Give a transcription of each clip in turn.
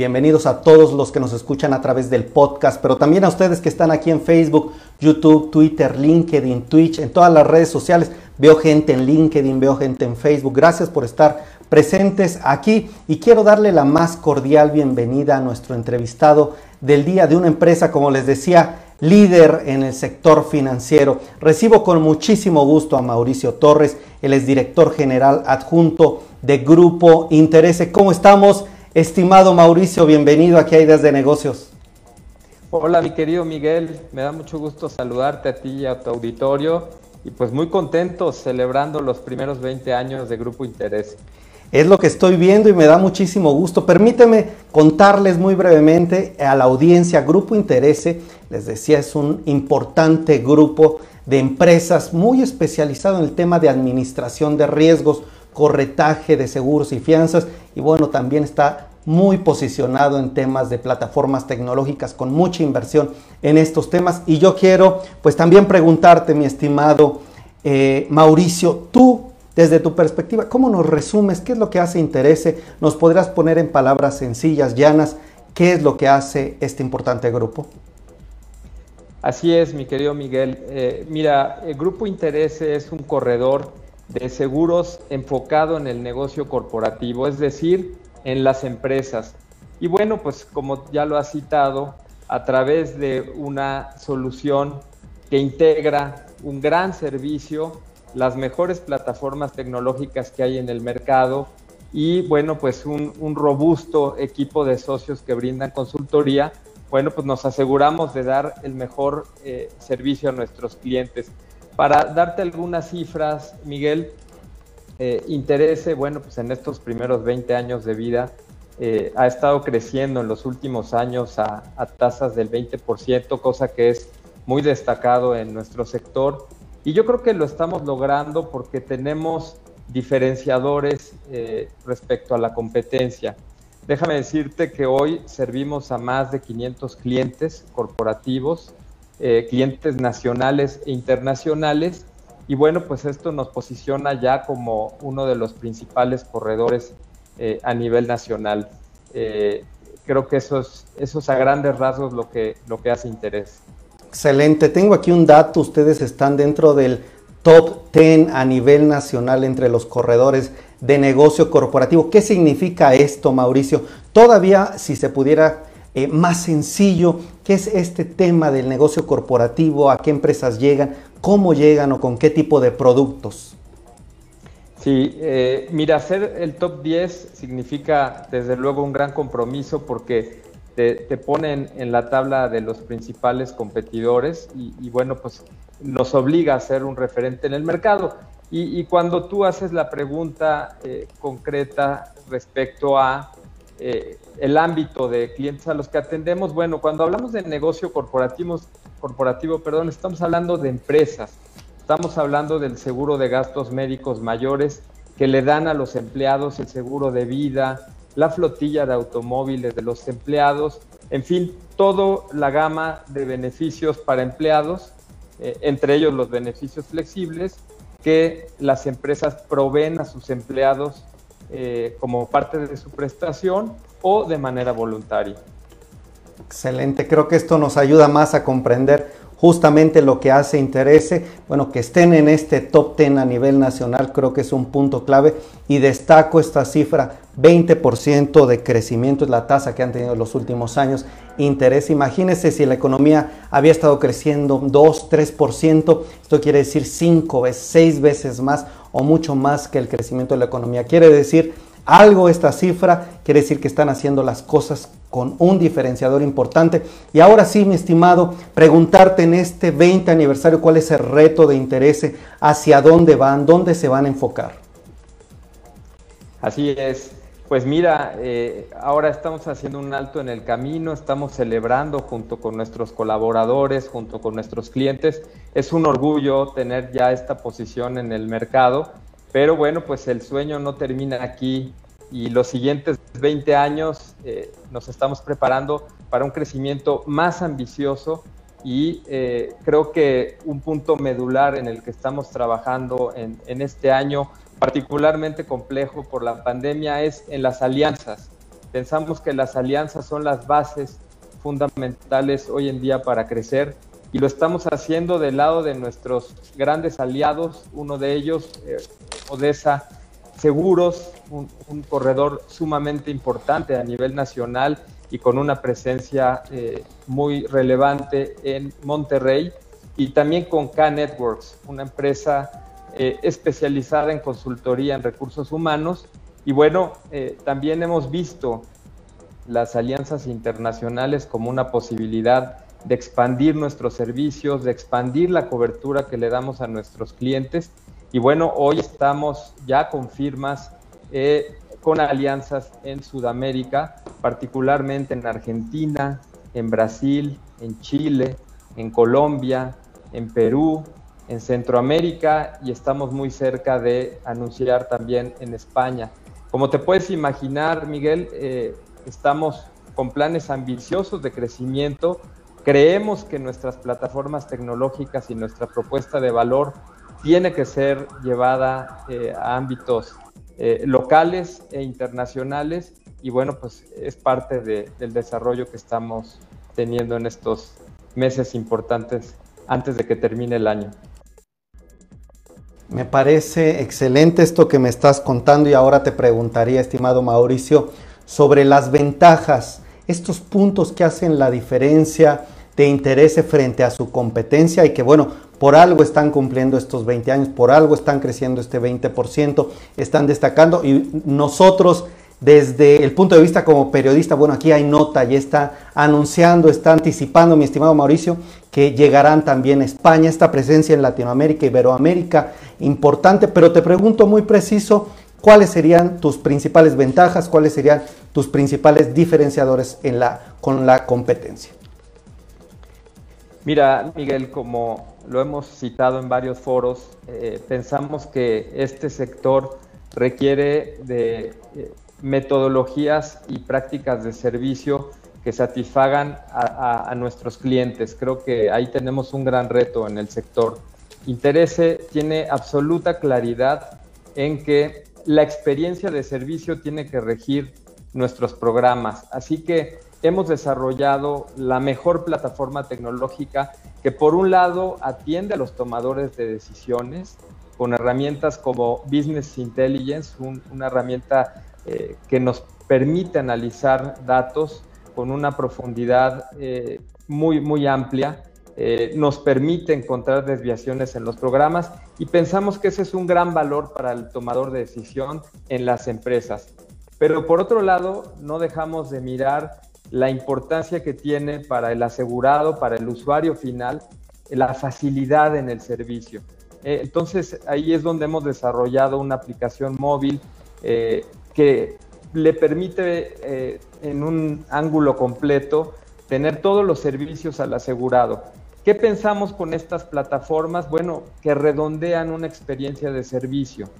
Bienvenidos a todos los que nos escuchan a través del podcast, pero también a ustedes que están aquí en Facebook, YouTube, Twitter, LinkedIn, Twitch, en todas las redes sociales. Veo gente en LinkedIn, veo gente en Facebook. Gracias por estar presentes aquí y quiero darle la más cordial bienvenida a nuestro entrevistado del día de una empresa, como les decía, líder en el sector financiero. Recibo con muchísimo gusto a Mauricio Torres, él es director general adjunto de Grupo Interese. ¿Cómo estamos? Estimado Mauricio, bienvenido aquí a Ideas de Negocios. Hola, mi querido Miguel, me da mucho gusto saludarte a ti y a tu auditorio y pues muy contento celebrando los primeros 20 años de Grupo Interés. Es lo que estoy viendo y me da muchísimo gusto. Permíteme contarles muy brevemente a la audiencia, Grupo Interese, les decía, es un importante grupo de empresas muy especializado en el tema de administración de riesgos, corretaje de seguros y fianzas y bueno, también está muy posicionado en temas de plataformas tecnológicas con mucha inversión en estos temas. Y yo quiero pues también preguntarte, mi estimado eh, Mauricio, tú desde tu perspectiva, ¿cómo nos resumes qué es lo que hace Interese? ¿Nos podrás poner en palabras sencillas, llanas, qué es lo que hace este importante grupo? Así es, mi querido Miguel. Eh, mira, el Grupo Interese es un corredor de seguros enfocado en el negocio corporativo, es decir, en las empresas. Y bueno, pues como ya lo ha citado, a través de una solución que integra un gran servicio, las mejores plataformas tecnológicas que hay en el mercado y bueno, pues un, robusto equipo de socios que brindan consultoría, bueno, pues nos aseguramos de dar el mejor eh, servicio a nuestros clientes. Para darte algunas cifras, Miguel, eh, Interese, bueno, pues en estos primeros 20 años de vida eh, ha estado creciendo en los últimos años a, tasas del 20%, cosa que es muy destacado en nuestro sector. Y yo creo que lo estamos logrando porque tenemos diferenciadores eh, respecto a la competencia. Déjame decirte que hoy servimos a más de 500 clientes corporativos eh, clientes nacionales e internacionales. Y bueno, pues esto nos posiciona ya como uno de los principales corredores eh, a nivel nacional. Eh, creo que eso es, a grandes rasgos lo que, lo que hace interés. Excelente. Tengo aquí un dato. Ustedes están dentro del top 10 a nivel nacional entre los corredores de negocio corporativo. ¿Qué significa esto, Mauricio? Todavía, si se pudiera eh, más sencillo, qué es este tema del negocio corporativo, a qué empresas llegan, cómo llegan o con qué tipo de productos. Sí, eh, mira, ser el top 10 significa desde luego un gran compromiso porque te, ponen en la tabla de los principales competidores y, bueno, pues nos obliga a ser un referente en el mercado. Y, cuando tú haces la pregunta eh, concreta respecto a eh, el ámbito de clientes a los que atendemos. Bueno, cuando hablamos de negocio corporativo, corporativo, perdón, estamos hablando de empresas. Estamos hablando del seguro de gastos médicos mayores que le dan a los empleados el seguro de vida, la flotilla de automóviles de los empleados, en fin, toda la gama de beneficios para empleados, eh, entre ellos los beneficios flexibles que las empresas proveen a sus empleados eh, como parte de su prestación o de manera voluntaria. Excelente, creo que esto nos ayuda más a comprender justamente lo que hace Interese. Bueno, que estén en este top 10 a nivel nacional creo que es un punto clave y destaco esta cifra, 20% de crecimiento es la tasa que han tenido en los últimos años. Interese, imagínense si la economía había estado creciendo 2, 3%, esto quiere decir 5 veces, 6 veces más o mucho más que el crecimiento de la economía. Quiere decir algo esta cifra, quiere decir que están haciendo las cosas con un diferenciador importante. Y ahora sí, mi estimado, preguntarte en este 20 aniversario cuál es el reto de interés, hacia dónde van, dónde se van a enfocar. Así es. Pues mira, eh, ahora estamos haciendo un alto en el camino, estamos celebrando junto con nuestros colaboradores, junto con nuestros clientes. Es un orgullo tener ya esta posición en el mercado, pero bueno, pues el sueño no termina aquí y los siguientes 20 años eh, nos estamos preparando para un crecimiento más ambicioso y eh, creo que un punto medular en el que estamos trabajando en, en este año particularmente complejo por la pandemia es en las alianzas. Pensamos que las alianzas son las bases fundamentales hoy en día para crecer y lo estamos haciendo del lado de nuestros grandes aliados, uno de ellos, eh, Odessa Seguros, un, corredor sumamente importante a nivel nacional y con una presencia eh, muy relevante en Monterrey, y también con K-Networks, una empresa eh, especializada en consultoría en recursos humanos. Y bueno, también hemos visto las alianzas internacionales como una posibilidad de expandir nuestros servicios, de expandir la cobertura que le damos a nuestros clientes. Y bueno, hoy estamos ya con firmas, eh, con alianzas en Sudamérica, particularmente en Argentina, en Brasil, en Chile, en Colombia, en Perú, en Centroamérica y estamos muy cerca de anunciar también en España. Como te puedes imaginar, Miguel, eh, estamos con planes ambiciosos de crecimiento Creemos que nuestras plataformas tecnológicas y nuestra propuesta de valor tiene que ser llevada eh, a ámbitos eh, locales e internacionales y bueno, pues es parte del desarrollo que estamos teniendo en estos meses importantes antes de que termine el año. Me parece excelente esto que me estás contando y ahora te preguntaría, estimado Mauricio, sobre las ventajas estos puntos que hacen la diferencia de interés frente a su competencia y que bueno, por algo están cumpliendo estos 20 años, por algo están creciendo este 20%, están destacando y nosotros desde el punto de vista como periodista, bueno, aquí hay nota y está anunciando, está anticipando, mi estimado Mauricio, que llegarán también a España, esta presencia en Latinoamérica, Iberoamérica, importante, pero te pregunto muy preciso, ¿Cuáles serían tus principales ventajas? ¿Cuáles serían tus principales diferenciadores en la, con la competencia? Mira, Miguel, como lo hemos citado en varios foros, eh, pensamos que este sector requiere de eh, metodologías y prácticas de servicio que satisfagan a, a, nuestros clientes. Creo que ahí tenemos un gran reto en el sector. Interese tiene absoluta claridad en que la experiencia de servicio tiene que regir nuestros programas. Así que hemos desarrollado la mejor plataforma tecnológica que por un lado atiende a los tomadores de decisiones con herramientas como Business Intelligence, una herramienta eh, que nos permite analizar datos con una profundidad eh, muy, muy amplia eh, nos permite encontrar desviaciones en los programas y pensamos que ese es un gran valor para el tomador de decisión en las empresas. Pero por otro lado, no dejamos de mirar la importancia que tiene para el asegurado, para el usuario final, la facilidad en el servicio. Eh, entonces ahí es donde hemos desarrollado una aplicación móvil que le permite en un ángulo completo tener todos los servicios al asegurado ¿Qué pensamos con estas plataformas? Bueno, que redondean una experiencia de servicio.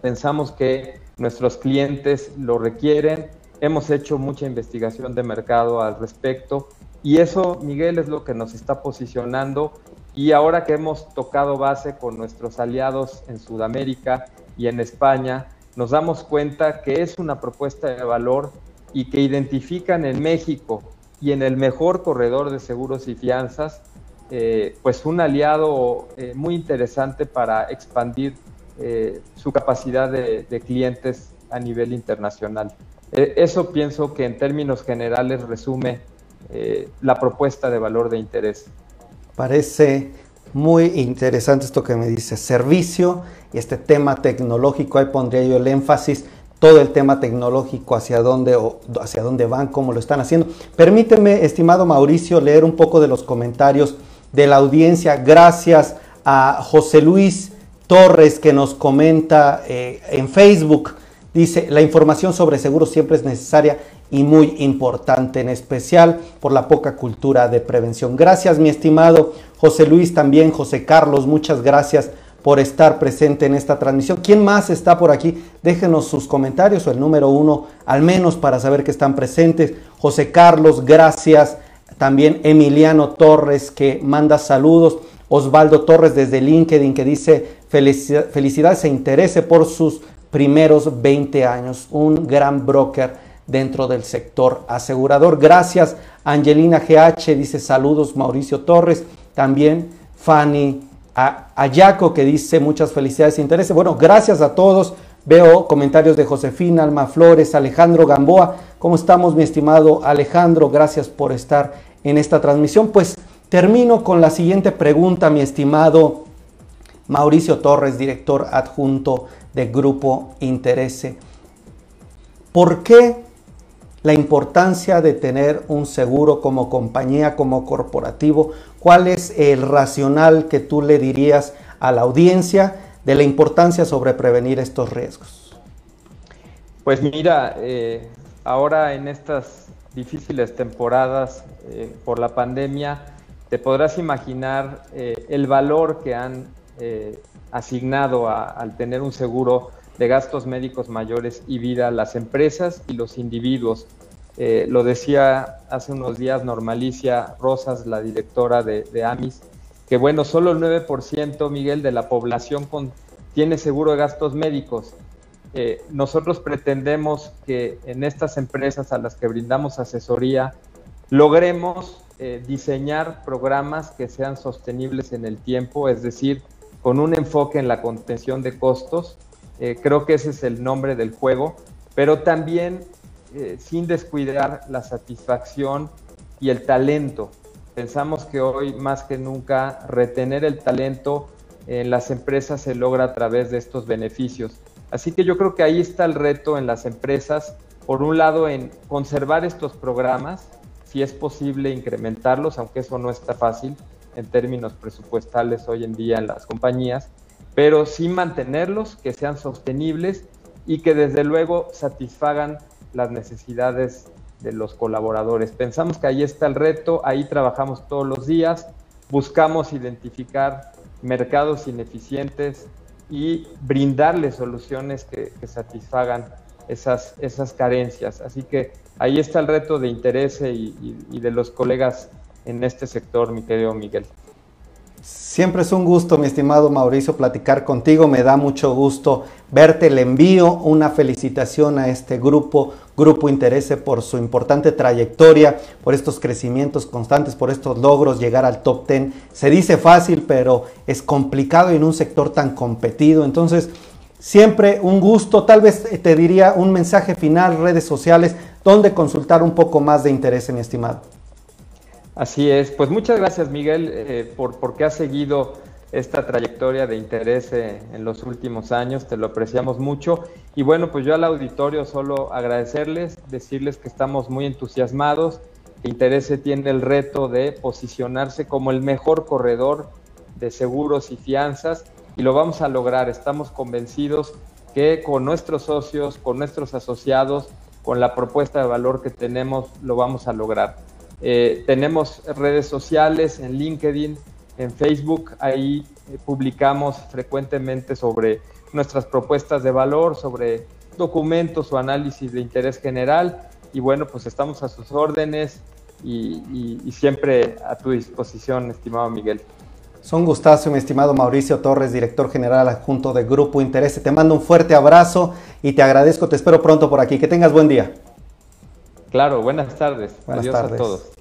Pensamos que nuestros clientes lo requieren. Hemos hecho mucha investigación de mercado al respecto y eso, Miguel, es lo que nos está posicionando. Y ahora que hemos tocado base con nuestros aliados en Sudamérica y en España, nos damos cuenta que es una propuesta de valor y que identifican en México y en el mejor corredor de seguros y fianzas eh, pues un aliado eh, muy interesante para expandir eh, su capacidad de, clientes a nivel internacional. eso pienso que en términos generales resume la propuesta de valor de interés. Parece muy interesante esto que me dice, servicio y este tema tecnológico, ahí pondría yo el énfasis, todo el tema tecnológico, hacia dónde, hacia dónde van, cómo lo están haciendo. Permíteme, estimado Mauricio, leer un poco de los comentarios de la audiencia. Gracias a José Luis Torres que nos comenta eh, en Facebook. Dice, la información sobre seguros siempre es necesaria y muy importante, en especial por la poca cultura de prevención. Gracias, mi estimado José Luis, también José Carlos, muchas gracias por estar presente en esta transmisión. ¿Quién más está por aquí? Déjenos sus comentarios o el número uno, al menos para saber que están presentes. José Carlos, gracias. También Emiliano Torres que manda saludos. Osvaldo Torres desde LinkedIn que dice felicidades e interese por sus primeros 20 años. Un gran broker dentro del sector asegurador. Gracias, Angelina GH, dice saludos, Mauricio Torres, también Fanny Ayaco, que dice muchas felicidades e interés. Bueno, gracias a todos. Veo comentarios de Josefina, Alma Flores, Alejandro Gamboa. ¿Cómo estamos, mi estimado Alejandro? Gracias por estar en esta transmisión. Pues termino con la siguiente pregunta, mi estimado Mauricio Torres, director adjunto de Grupo Interese. ¿Por qué la importancia de tener un seguro como compañía, como corporativo? ¿Cuál es el racional que tú le dirías a la audiencia de la importancia sobre prevenir estos riesgos? Pues mira, eh, ahora en estas difíciles temporadas eh, por la pandemia, te podrás imaginar eh, el valor que han asignado al tener un seguro de gastos médicos mayores y vida las empresas y los individuos. Eh, lo decía hace unos días Normalicia Rosas, la directora de, AMIS, que bueno, solo el 9%, Miguel, de la población tiene seguro de gastos médicos. Eh, nosotros pretendemos que en estas empresas a las que brindamos asesoría logremos eh, diseñar programas que sean sostenibles en el tiempo, es decir, con un enfoque en la contención de costos creo que ese es el nombre del juego, pero también eh, sin descuidar la satisfacción y el talento. Pensamos que hoy más que nunca retener el talento en las empresas se logra a través de estos beneficios. Así que yo creo que ahí está el reto en las empresas, por un lado en conservar estos programas, si es posible incrementarlos, aunque eso no está fácil en términos presupuestales hoy en día en las compañías, pero sí mantenerlos, que sean sostenibles y que desde luego satisfagan las necesidades de los colaboradores. Pensamos que ahí está el reto, ahí trabajamos todos los días, buscamos identificar mercados ineficientes y brindarles soluciones que, satisfagan esas, esas carencias. Así que ahí está el reto de interés y, y de los colegas en este sector, mi querido Miguel. Siempre es un gusto, mi estimado Mauricio, platicar contigo. Me da mucho gusto verte. Le envío una felicitación a este grupo, Grupo Interese, por su importante trayectoria, por estos crecimientos constantes, por estos logros, llegar al top 10. Se dice fácil, pero es complicado en un sector tan competido. Entonces, siempre un gusto. Tal vez te diría un mensaje final, redes sociales, donde consultar un poco más de interés, mi estimado. Así es, pues muchas gracias Miguel eh, por porque has seguido esta trayectoria de interés eh, en los últimos años, te lo apreciamos mucho. Y bueno, pues yo al auditorio solo agradecerles, decirles que estamos muy entusiasmados, que Interese tiene el reto de posicionarse como el mejor corredor de seguros y fianzas y lo vamos a lograr. Estamos convencidos que con nuestros socios, con nuestros asociados, con la propuesta de valor que tenemos, lo vamos a lograr. Eh, tenemos redes sociales en LinkedIn, en Facebook, ahí eh, publicamos frecuentemente sobre nuestras propuestas de valor, sobre documentos o análisis de interés general. Y bueno, pues estamos a sus órdenes y, siempre a tu disposición, estimado Miguel. Son gustazo, mi estimado Mauricio Torres, director general adjunto de Grupo Interés. Te mando un fuerte abrazo y te agradezco. Te espero pronto por aquí. Que tengas buen día. Claro, buenas tardes. Buenas tardes. a todos.